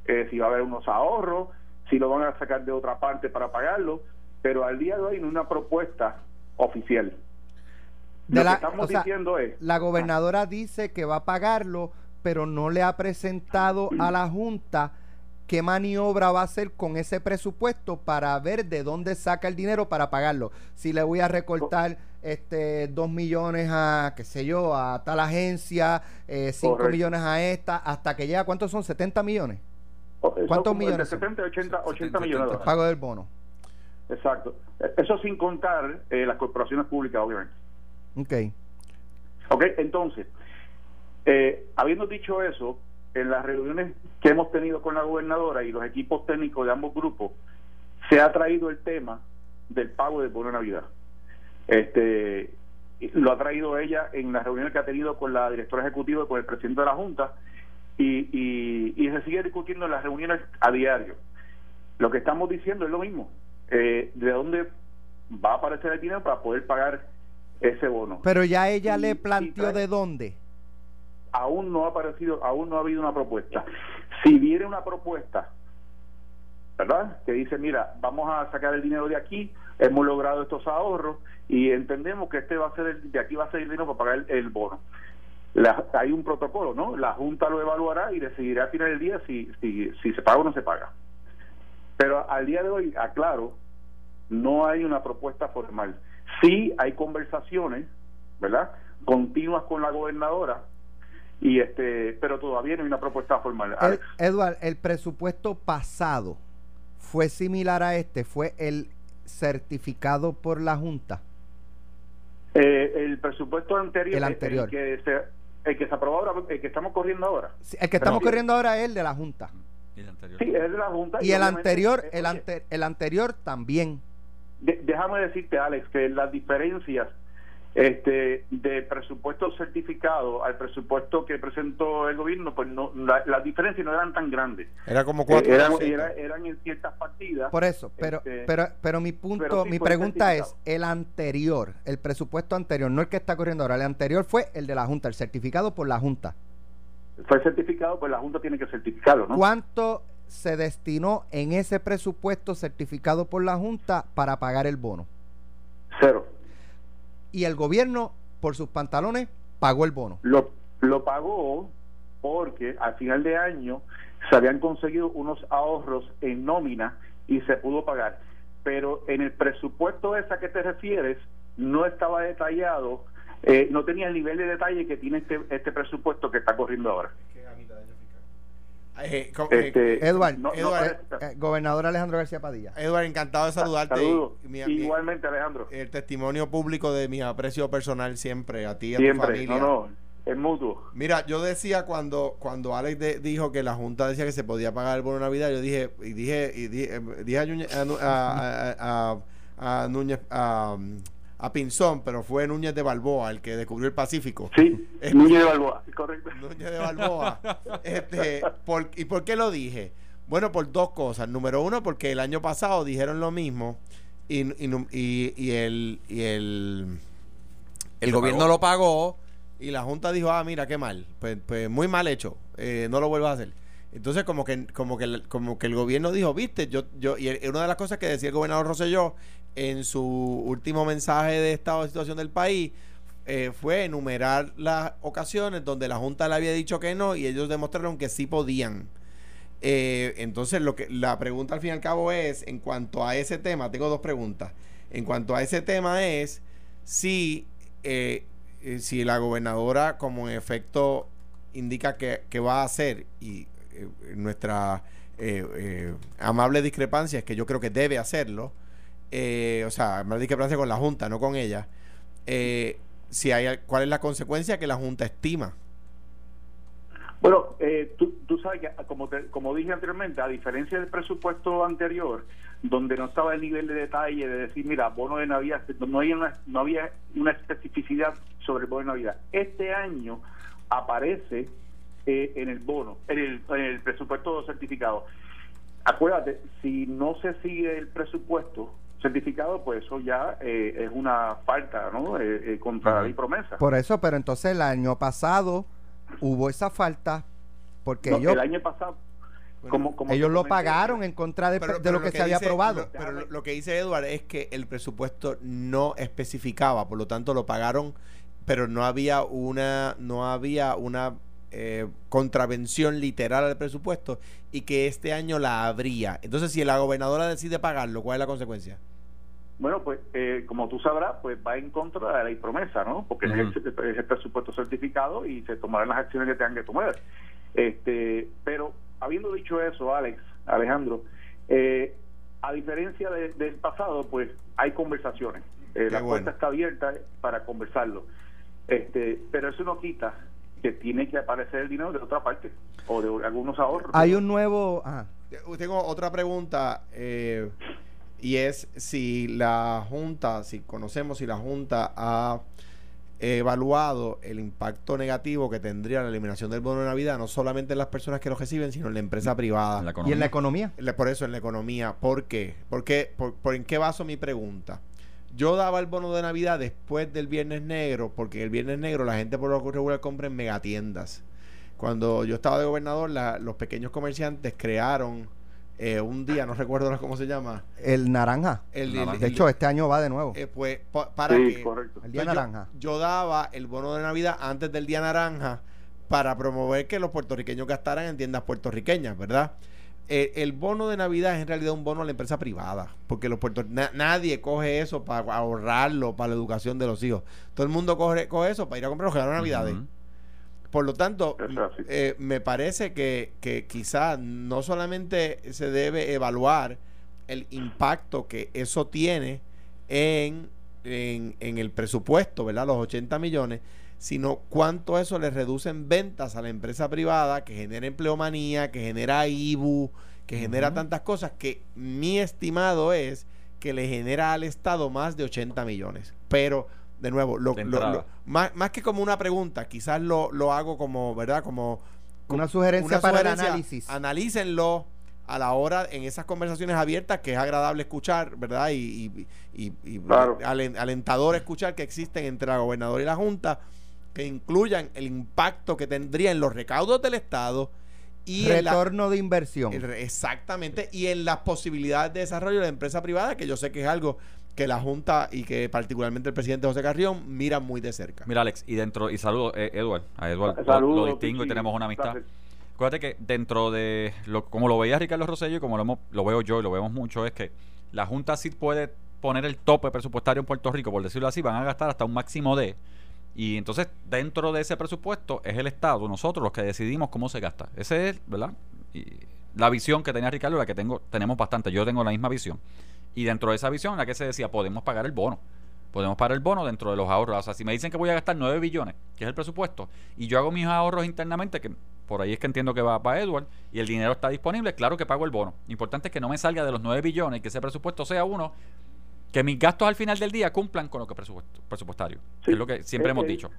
Eh, si va a haber unos ahorros, si lo van a sacar de otra parte para pagarlo, pero al día de hoy no hay una propuesta oficial. De Lo la- que estamos o sea, diciendo es, La gobernadora dice que va a pagarlo, pero no le ha presentado a la Junta qué maniobra va a hacer con ese presupuesto para ver de dónde saca el dinero para pagarlo. Si le voy a recortar este dos millones a, qué sé yo, a tal agencia, eh, cinco Correcto. millones a esta, hasta que llega, ¿cuántos son? ¿70 millones? o- eso ¿cuántos millones De son? 70, 80, 80 70, millones de El pago del bono. Exacto. Eh, Eso sin contar eh, las corporaciones públicas, obviamente. Ok. Ok, entonces, eh, habiendo dicho eso, en las reuniones que hemos tenido con la gobernadora y los equipos técnicos de ambos grupos, se ha traído el tema del pago del bono de Navidad. Este, lo ha traído ella en las reuniones que ha tenido con la directora ejecutiva y con el presidente de la Junta y, y, y se sigue discutiendo en las reuniones a diario. Lo que estamos diciendo es lo mismo. Eh, ¿De dónde va a aparecer el dinero para poder pagar ese bono? Pero ya ella Y- le planteó de dónde. aún no ha aparecido, aún no ha habido una propuesta. Si viene una propuesta, ¿verdad? Que dice, mira, vamos a sacar el dinero de aquí, hemos logrado estos ahorros y entendemos que este va a ser el- de aquí va a ser el dinero para pagar el, el bono. La- hay un protocolo, ¿no? La Junta lo evaluará y decidirá al final del día si, si, si se paga o no se paga. Pero al día de hoy, aclaro, no hay una propuesta formal. Sí hay conversaciones, ¿verdad? Continuas con la gobernadora y este, pero todavía no hay una propuesta formal. Ed- Alex. Edward, el presupuesto pasado fue similar a este, fue el certificado por la Junta. Eh, el presupuesto anterior, El anterior. que se, el que se aprobó ahora, el que estamos corriendo ahora. Sí, El que estamos Pero- corriendo ahora es el de la Junta. Y el anterior. Sí, es de la Junta. Y el obviamente, anterior, el, ante- el anterior también. De- déjame decirte, Alex, que las diferencias este de presupuesto certificado al presupuesto que presentó el gobierno, pues no, la- las diferencias no eran tan grandes. Era como Eh, 4 eran, era- eran en ciertas partidas. Por eso, pero, Este, pero, pero mi punto, pero sí mi pregunta es, el anterior, el presupuesto anterior, no el que está corriendo ahora, el anterior fue el de la Junta, el certificado por la Junta. fue certificado, pues la Junta tiene que certificarlo, ¿no? ¿Cuánto se destinó en ese presupuesto certificado por la Junta para pagar el bono? Cero. Y el gobierno, por sus pantalones, pagó el bono. Lo, lo pagó porque al final de año se habían conseguido unos ahorros en nómina y se pudo pagar. Pero en el presupuesto ese a que te refieres no estaba detallado, eh, no tenía el nivel de detalle que tiene este, este presupuesto que está corriendo ahora. Eh, eh, Este, Edward, no- no Edward, parece- Eh, gobernador Alejandro García Padilla. Edward, encantado de saludarte. Saludos. y mi- Igualmente, Alejandro. el testimonio público de mi aprecio personal siempre a ti y a tu Siempre. familia. No, no, es mutuo. Mira, yo decía cuando cuando Alex de- dijo que la Junta decía que se podía pagar el bono de Navidad, yo dije y dije y dije, eh, dije a, Núñez- a Nu- a- a- a- a Núñez a, a Pinzón, pero fue Núñez de Balboa el que descubrió el Pacífico. Sí, Eh, Núñez de Balboa, correcto. Núñez de Balboa. este, por- ¿Y por qué lo dije? Bueno, por dos cosas. Número uno, porque el año pasado dijeron lo mismo y, y, nu- y- y el, y el, el gobierno lo pagó y la Junta dijo, ah, mira, qué mal. Pues, pues muy mal hecho. Eh, no lo vuelvas a hacer. Entonces, como que, como que, el- como que el gobierno dijo, viste, yo, yo, y una de las cosas que decía el gobernador Rosselló en su último mensaje de estado de situación del país eh, fue enumerar las ocasiones donde la Junta le había dicho que no y ellos demostraron que sí podían. Eh, entonces, lo que la pregunta al fin y al cabo es, en cuanto a ese tema, tengo dos preguntas. En cuanto a ese tema es si, eh, eh, si la gobernadora, como en efecto indica que, que va a hacer, y nuestra amable discrepancia es que yo creo que debe hacerlo, eh, o sea, amable discrepancia con la Junta, no con ella, eh, si hay, ¿cuál es la consecuencia que la Junta estima? Bueno, eh, tú, tú sabes que, como, te- como dije anteriormente, a diferencia del presupuesto anterior, donde no estaba el nivel de detalle de decir, mira, bono de Navidad, no había una, no había una especificidad sobre el bono de Navidad. Este año aparece eh, en el bono, en el presupuesto certificado. Acuérdate, si no se sigue el presupuesto certificado, pues eso ya eh, es una falta, ¿no? Eh, eh, contra la ley promesa. Por eso, pero entonces el año pasado hubo esa falta porque No, ellos, el año pasado, como, como ellos lo pagaron en contra de, de lo que, se había aprobado. lo- pero lo, lo que dice Edward es que el presupuesto no especificaba, por lo tanto lo pagaron, pero no había una, no había una eh, contravención literal al presupuesto y que este año la habría. Entonces, si la gobernadora decide pagarlo, ¿cuál es la consecuencia? Bueno, pues eh, como tú sabrás, pues va en contra de la ley promesa, ¿no? Porque es, el, es el presupuesto certificado y se tomarán las acciones que tengan que tomar. Este, pero habiendo dicho eso, Alex, Alejandro, eh, a diferencia de- del pasado, pues hay conversaciones. Eh, la bueno. puerta está abierta para conversarlo. Este, pero eso no quita que tiene que aparecer el dinero de otra parte o de algunos ahorros. Hay un nuevo... ajá. Tengo otra pregunta eh, y es si la Junta, si conocemos si la Junta ha evaluado el impacto negativo que tendría la eliminación del bono de Navidad, no solamente en las personas que lo reciben, sino en la empresa privada. En la y en la economía. Por eso en la economía. ¿Por qué? ¿Por qué? ¿Por, por en qué baso mi pregunta? Yo daba el bono de Navidad después del Viernes Negro, porque el Viernes Negro la gente por lo regular compra en megatiendas. Cuando yo estaba de gobernador, la- los pequeños comerciantes crearon eh, un día, no recuerdo cómo se llama, El naranja. el, Naranja. el- De hecho, este año va de nuevo. eh, pues, pa- para Sí, que correcto. El día pues yo- naranja. Yo, daba el bono de Navidad antes del día naranja para promover que los puertorriqueños gastaran en tiendas puertorriqueñas, ¿verdad? El bono de Navidad es en realidad un bono a la empresa privada, porque los puerto- na- nadie coge eso para ahorrarlo para la educación de los hijos. Todo el mundo coge, coge eso para ir a comprar los regalos de Navidades. Por lo tanto, eh, me parece que, que quizá no solamente se debe evaluar el impacto que eso tiene en, en, en el presupuesto, ¿verdad? Los 80 millones, sino cuánto eso le reduce en ventas a la empresa privada, que genera empleomanía, que genera IBU, que genera tantas cosas, que mi estimado es que le genera al Estado más de 80 millones. Pero, de nuevo, lo, De lo- entrada. lo- más, más que como una pregunta, quizás lo, lo hago como, ¿verdad? Como Una sugerencia una para el análisis. Analícenlo a la hora en esas conversaciones abiertas que es agradable escuchar, ¿verdad? Y, y, y- y Claro. alen- alentador escuchar que existen entre la gobernadora y la Junta que incluyan el impacto que tendría en los recaudos del Estado y la- Retorno de inversión. exactamente y en las posibilidades de desarrollo de la empresa privada, que yo sé que es algo que la Junta y que particularmente el presidente José Carrión miran muy de cerca. Mira, Alex, y dentro, y saludo, eh, Edward, a Edward lo- Saludos, lo, distingo y tenemos una amistad. Placer. Acuérdate que dentro de, lo, como lo veía Ricardo Rosello y como lo, hemos- lo veo yo y lo vemos mucho, es que la Junta sí puede poner el tope presupuestario en Puerto Rico, por decirlo así, van a gastar hasta un máximo de. Y entonces, dentro de ese presupuesto, es el Estado, nosotros los que decidimos cómo se gasta. Ese es, ¿verdad? Y la visión que tenía Ricardo, la que tengo, tenemos bastante. Yo tengo la misma visión. Y dentro de esa visión, la que se decía, podemos pagar el bono. Podemos pagar el bono dentro de los ahorros. O sea, si me dicen que voy a gastar 9 billones, que es el presupuesto, y yo hago mis ahorros internamente, que por ahí es que entiendo que va para Edward, y el dinero está disponible, claro que pago el bono. Importante es que no me salga de los 9 billones y que ese presupuesto sea uno, que mis gastos al final del día cumplan con lo que presupuesto, presupuestario. que Sí. es lo que siempre Eh, hemos eh, dicho.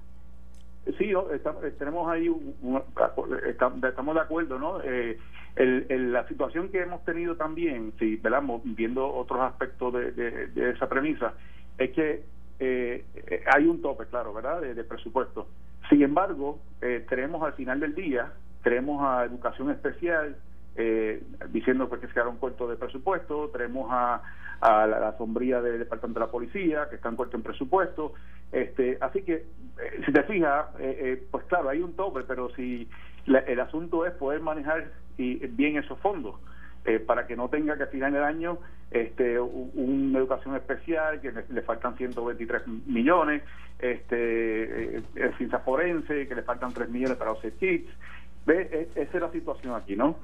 Sí, estamos- eh, tenemos ahí, un- un- estamos, estamos de acuerdo, ¿no? Eh, el- el- la situación que hemos tenido también, sí, ¿verdad? Mo- viendo otros aspectos de, de- de esa premisa, es que hay un tope, claro, ¿verdad? De, de presupuesto. Sin embargo, eh, tenemos al final del día, tenemos a educación especial, eh, diciendo pues, que se quedaron cortos de presupuesto, tenemos a, a la, sombría del Departamento de la Policía, que están cortos en presupuesto. Este, así que, eh, si te fijas, eh, eh, pues claro, hay un tope, pero si, La- el asunto es poder manejar y, bien esos fondos. eh, para que no tenga que al final del año este, una educación especial, que le, le faltan 123 millones, este, eh, eh, ciencia forense, que le faltan 3 millones para los kits. ¿Ve? E- esa es la situación aquí, ¿no?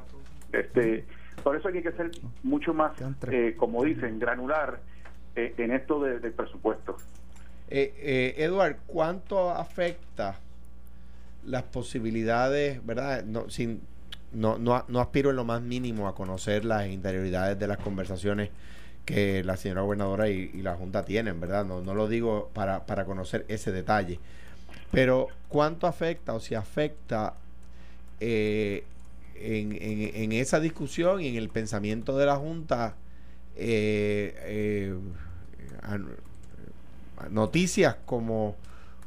Este, por eso hay que ser mucho más, eh, como dicen, granular eh, en esto de- del presupuesto. Eh, eh, Edward, ¿cuánto afecta las posibilidades, verdad? No, sin, no, no, no aspiro en lo más mínimo a conocer las interioridades de las conversaciones que la señora gobernadora y, y la Junta tienen, ¿verdad? No, no lo digo para, para conocer ese detalle. Pero, ¿cuánto afecta o si afecta eh, en, en- en esa discusión y en el pensamiento de la Junta eh, eh, a- noticias como,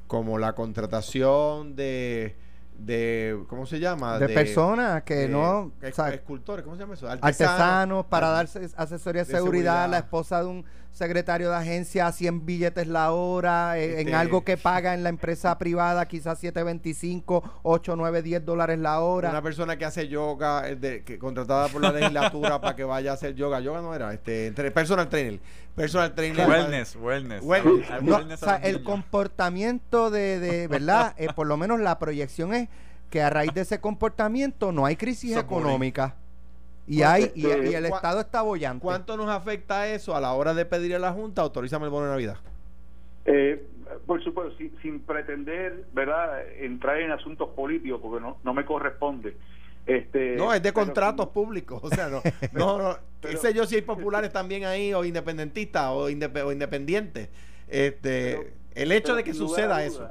como la contratación de, de ¿cómo se llama? de personas que de no o sea, escultores, ¿cómo se llama eso? artesanos para Ar- darse asesoría de seguridad, seguridad. la esposa de un secretario de agencia a 100 billetes la hora, eh, en Este- algo que paga en la empresa privada quizás 7.25, 8, 9, 10 dólares la hora. Una persona que hace yoga, eh, de- que contratada por la legislatura para que vaya a hacer yoga. Yoga no era, este, entre- personal trainer. Personal trainer. Wellness, wellness. Wellness. No, o sea, el comportamiento de, de ¿verdad? Eh, por lo menos la proyección es que a raíz de ese comportamiento no hay crisis So bullying. económica. Y, Pues, hay, y, este, y el ¿cuá- Estado está bollante. ¿Cuánto nos afecta eso a la hora de pedir a la Junta? Autorízame el bono de Navidad. Eh, por supuesto, sin, sin pretender, ¿verdad?, entrar en asuntos políticos, porque no, no me corresponde. Este, No, es de contratos públicos. O sea, no, no, no. Pero- sé yo si hay populares también ahí, o independentistas, o, indep- o independientes. Este, Pero- el hecho de que suceda eso.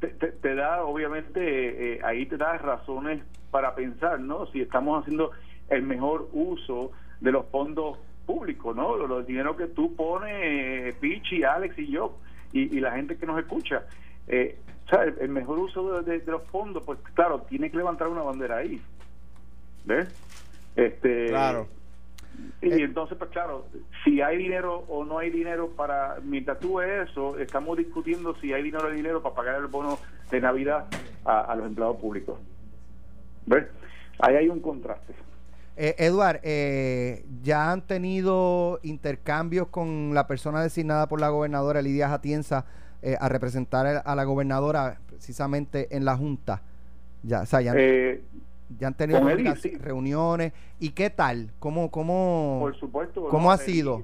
te- te da, obviamente, eh, eh, ahí te da razones para pensar, ¿no? Si estamos haciendo el mejor uso de los fondos públicos, ¿no? Los, dinero que tú pones, Pichi, Alex y yo, y, y la gente que nos escucha. Eh, o sea, el, el mejor uso de, de- de los fondos, pues claro, tiene que levantar una bandera ahí. ¿Ves? Este, Claro. y Eh, entonces, pues claro, si hay dinero o no hay dinero para, mientras tú ves eso, estamos discutiendo si hay dinero o dinero para pagar el bono de Navidad a, a los empleados públicos. ¿Ves? Ahí hay un contraste. Eh, Eduard, eh, ya han tenido intercambios con la persona designada por la gobernadora Lidia Jatienza eh, a representar a la gobernadora precisamente en la Junta. Ya, o sea, ya, han- Eh, ya han tenido sí. reuniones. ¿Y qué tal? ¿Cómo, cómo, por supuesto. ¿Cómo ¿no? ha sido?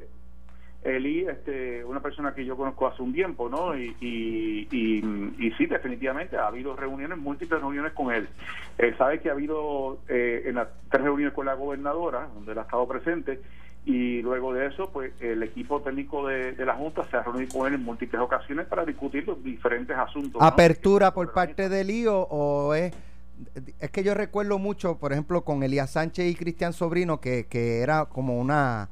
Eli, este, una persona que yo conozco hace un tiempo, ¿no? Y, y, y, y sí, definitivamente ha habido reuniones, múltiples reuniones con él. Eh, sabe que ha habido eh, en las tres reuniones con la gobernadora, donde él ha estado presente, y luego de eso, pues el equipo técnico de, de la Junta se ha reunido con él en múltiples ocasiones para discutir los diferentes asuntos. ¿no? apertura por parte de lío o es es que yo recuerdo mucho por ejemplo con Elías Sánchez y Cristian Sobrino que, que era como una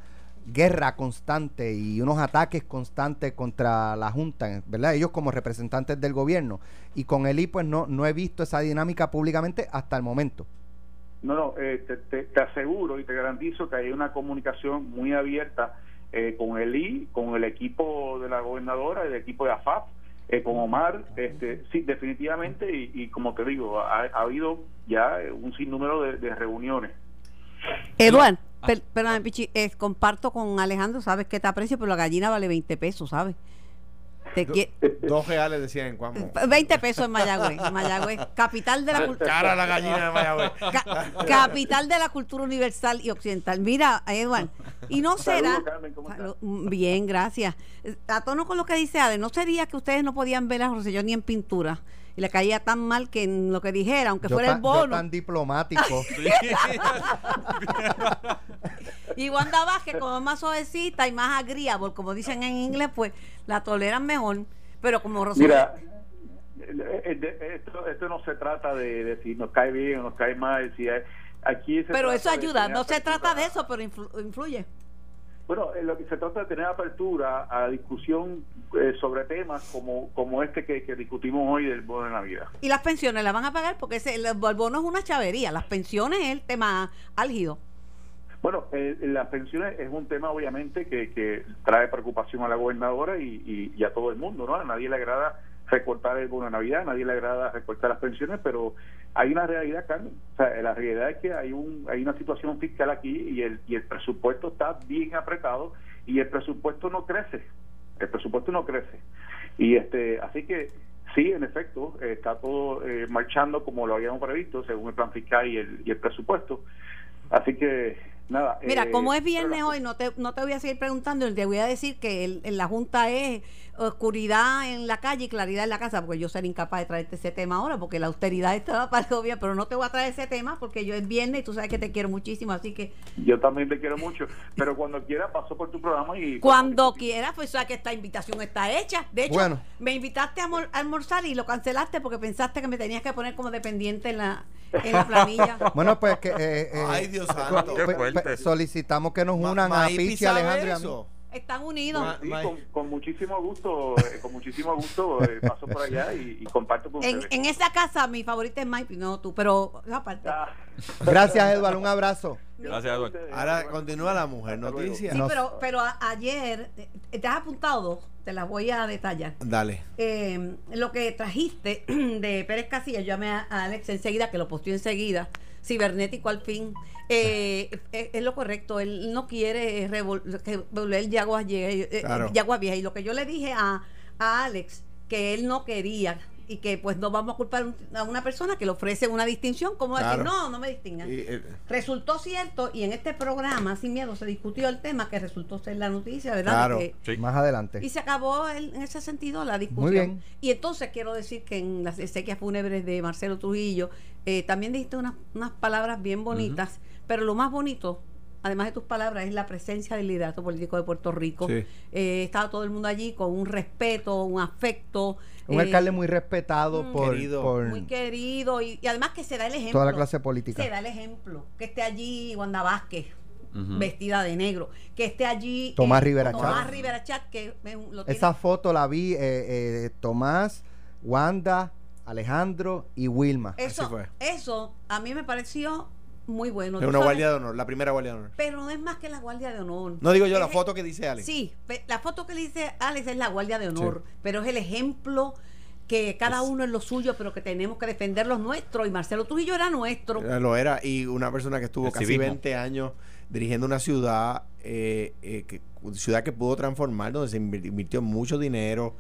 guerra constante y unos ataques constantes contra la Junta, ¿verdad? Ellos como representantes del gobierno. Y con Eli, pues no, no he visto esa dinámica públicamente hasta el momento. No, no, eh, te, te- te aseguro y te garantizo que hay una comunicación muy abierta eh, con el I, con el equipo de la gobernadora, el equipo de AFAP, eh, con Omar. Este, sí, definitivamente, y, y como te digo, ha, ha habido ya un sinnúmero de, de reuniones. Eduard, Ah. Per- perdóname, Pichi, eh, comparto con Alejandro, sabes que te aprecio, pero la gallina vale 20 pesos, ¿sabes? Te Dos reales decían en Cuamo. 20 pesos en Mayagüez, Mayagüez, capital de la cultura. Cara a la gallina de Mayagüez. Ca- capital de la cultura universal y occidental. Mira, Edward, y no será. Mm, Bien, gracias. A tono con lo que dice Ade, ¿no sería que ustedes no podían ver a Rosselló ni en pintura? Y le caía tan mal que en lo que dijera, aunque Yo fuera tan- el yo bono. tan diplomático. Y Wanda Vázquez, como es más suavecita y más agreeable, como dicen en inglés, pues la toleran mejor. Pero como Rosselló. Mira, eh, eh, esto, esto no se trata de, de si nos cae bien o nos cae mal, si hay- aquí se pero eso ayuda. No se trata de eso, pero influ- influye. Bueno, eh, lo que se trata de tener apertura a discusión eh, sobre temas como, como este que, que discutimos hoy del bono de Navidad. Y las pensiones las van a pagar porque ese, el, el bono es una chavería. Las pensiones es el tema álgido. Bueno, eh, las pensiones es un tema obviamente que, que trae preocupación a la gobernadora y, y- a todo el mundo, ¿no? A nadie le agrada recortar el bono de Navidad, a nadie le agrada recortar las pensiones, pero hay una realidad, Carmen. O sea, la realidad es que hay un hay una situación fiscal aquí y el, y el presupuesto está bien apretado y el presupuesto no crece. El presupuesto no crece. Y este así que sí, en efecto, está todo eh, marchando como lo habíamos previsto, según el plan fiscal y el, y el presupuesto. Así que, nada. Mira, eh, como es viernes hoy, no te, no te voy a seguir preguntando, te voy a decir que el- en la Junta es oscuridad en la calle y claridad en la casa, porque yo seré incapaz de traerte ese tema ahora, porque la austeridad estaba para el gobierno, pero no te voy a traer ese tema porque yo es viernes y tú sabes que te quiero muchísimo, así que Yo también te quiero mucho, pero cuando quiera paso por tu programa y... cuando quieras, pues sabes que esta invitación está hecha. De hecho, Bueno. me invitaste a almorzar y lo cancelaste porque pensaste que me tenías que poner como dependiente en la, en la planilla. Bueno, pues que. eh, eh, Ay, Dios co- santo. Qué pues, fuerte. pues, solicitamos que nos Ma- unan a Maipi Pichi, Alejandro y a mí. Están unidos. Ma- Sí, Ma- con, con muchísimo gusto, eh, con muchísimo gusto eh, paso por allá y, y comparto con En, ustedes. en esa casa mi favorita es Mike, no tú, pero aparte. Ah, Gracias, Eduardo. Un abrazo. Gracias, Eduardo. Ahora continúa la mujer noticia. Sí, pero, pero a- ayer, eh, te has apuntado dos, te las voy a detallar. Dale. Eh, lo que trajiste de Pérez Casilla, yo llamé a a Alex enseguida, que lo posteó enseguida, cibernético al fin, eh, es, es lo correcto, él no quiere revol- que volver Yaguas, Vie- eh, Claro. Yaguas Viejas. Y lo que yo le dije a, a Alex, que él no quería y que pues no vamos a culpar a una persona que le ofrece una distinción, como decir, Claro. no, no me distingan. Y, eh, Resultó cierto y en este programa, sin miedo, se discutió el tema que resultó ser la noticia, ¿verdad? Claro. De que- Sí. Más adelante. y se acabó el- en ese sentido la discusión. Muy bien. Y entonces quiero decir que en las exequias fúnebres de Marcelo Trujillo eh, también dijiste unas, unas palabras bien bonitas, pero lo más bonito, además de tus palabras, es la presencia del liderato político de Puerto Rico. Sí. Eh, estaba todo el mundo allí con un respeto, un afecto. Un eh, alcalde muy respetado mm, por, Querido. por muy querido y, y además que se da el ejemplo. toda la clase política. Se da el ejemplo. Que esté allí Wanda Vázquez, vestida de negro. Que esté allí Tomás eh, Rivera Tomás Chat. Rivera Chat, que lo tiene- Esa foto la vi, eh, eh, Tomás, Wanda, Alejandro y Wilma. Eso, fue. eso a mí me pareció muy bueno. Es ¿tú una sabes? guardia de honor, la primera guardia de honor. Pero no es más que la guardia de honor. No digo yo la foto que dice Alex. Sí, la foto que le dice Alex es la guardia de honor, Sí. pero es el ejemplo que cada uno es lo suyo, pero que tenemos que defender los nuestros. Y Marcelo Trujillo era nuestro. Eh, Lo era. Y una persona que estuvo El casi civismo. 20 años dirigiendo una ciudad, eh, eh, que, ciudad que pudo transformar, donde se invir- invirtió mucho dinero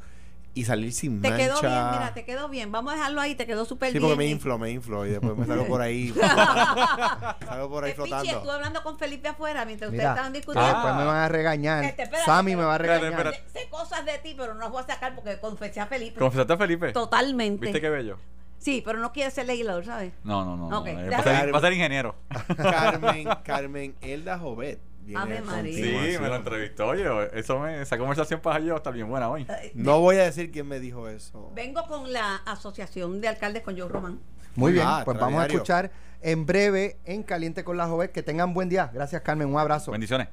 y salir sin Te mancha. quedó bien, mira, te quedó bien. Vamos a dejarlo ahí, te quedó súper Sí, bien. porque me infló, me infló y después me salgo por ahí. salgo por ahí Pichi, flotando. estuve hablando con Felipe afuera mientras ustedes estaban que discutiendo. después me van a regañar. Este, espérate, Sammy me va a espérate, regañar. espérate. Sé, sé cosas de ti, pero no las voy a sacar porque confesé a Felipe. ¿Confesaste a Felipe? Totalmente. ¿Viste qué bello? Sí, pero no quiere ser legislador, ¿sabes? No, no, no. no, Ok, eh, déjame- va, a ser, va a ser ingeniero. Carmen, Carmen Elda Jovet. Ave a María. Sí, me lo entrevistó. Oye, eso me, esa conversación para yo está bien buena hoy. Eh, No voy a decir quién me dijo eso. Vengo con la Asociación de Alcaldes con Joe Román. Muy bien, Ah, pues vamos a escuchar en breve en Caliente con la Joven. Que tengan buen día. Gracias, Carmen. Un abrazo. Bendiciones.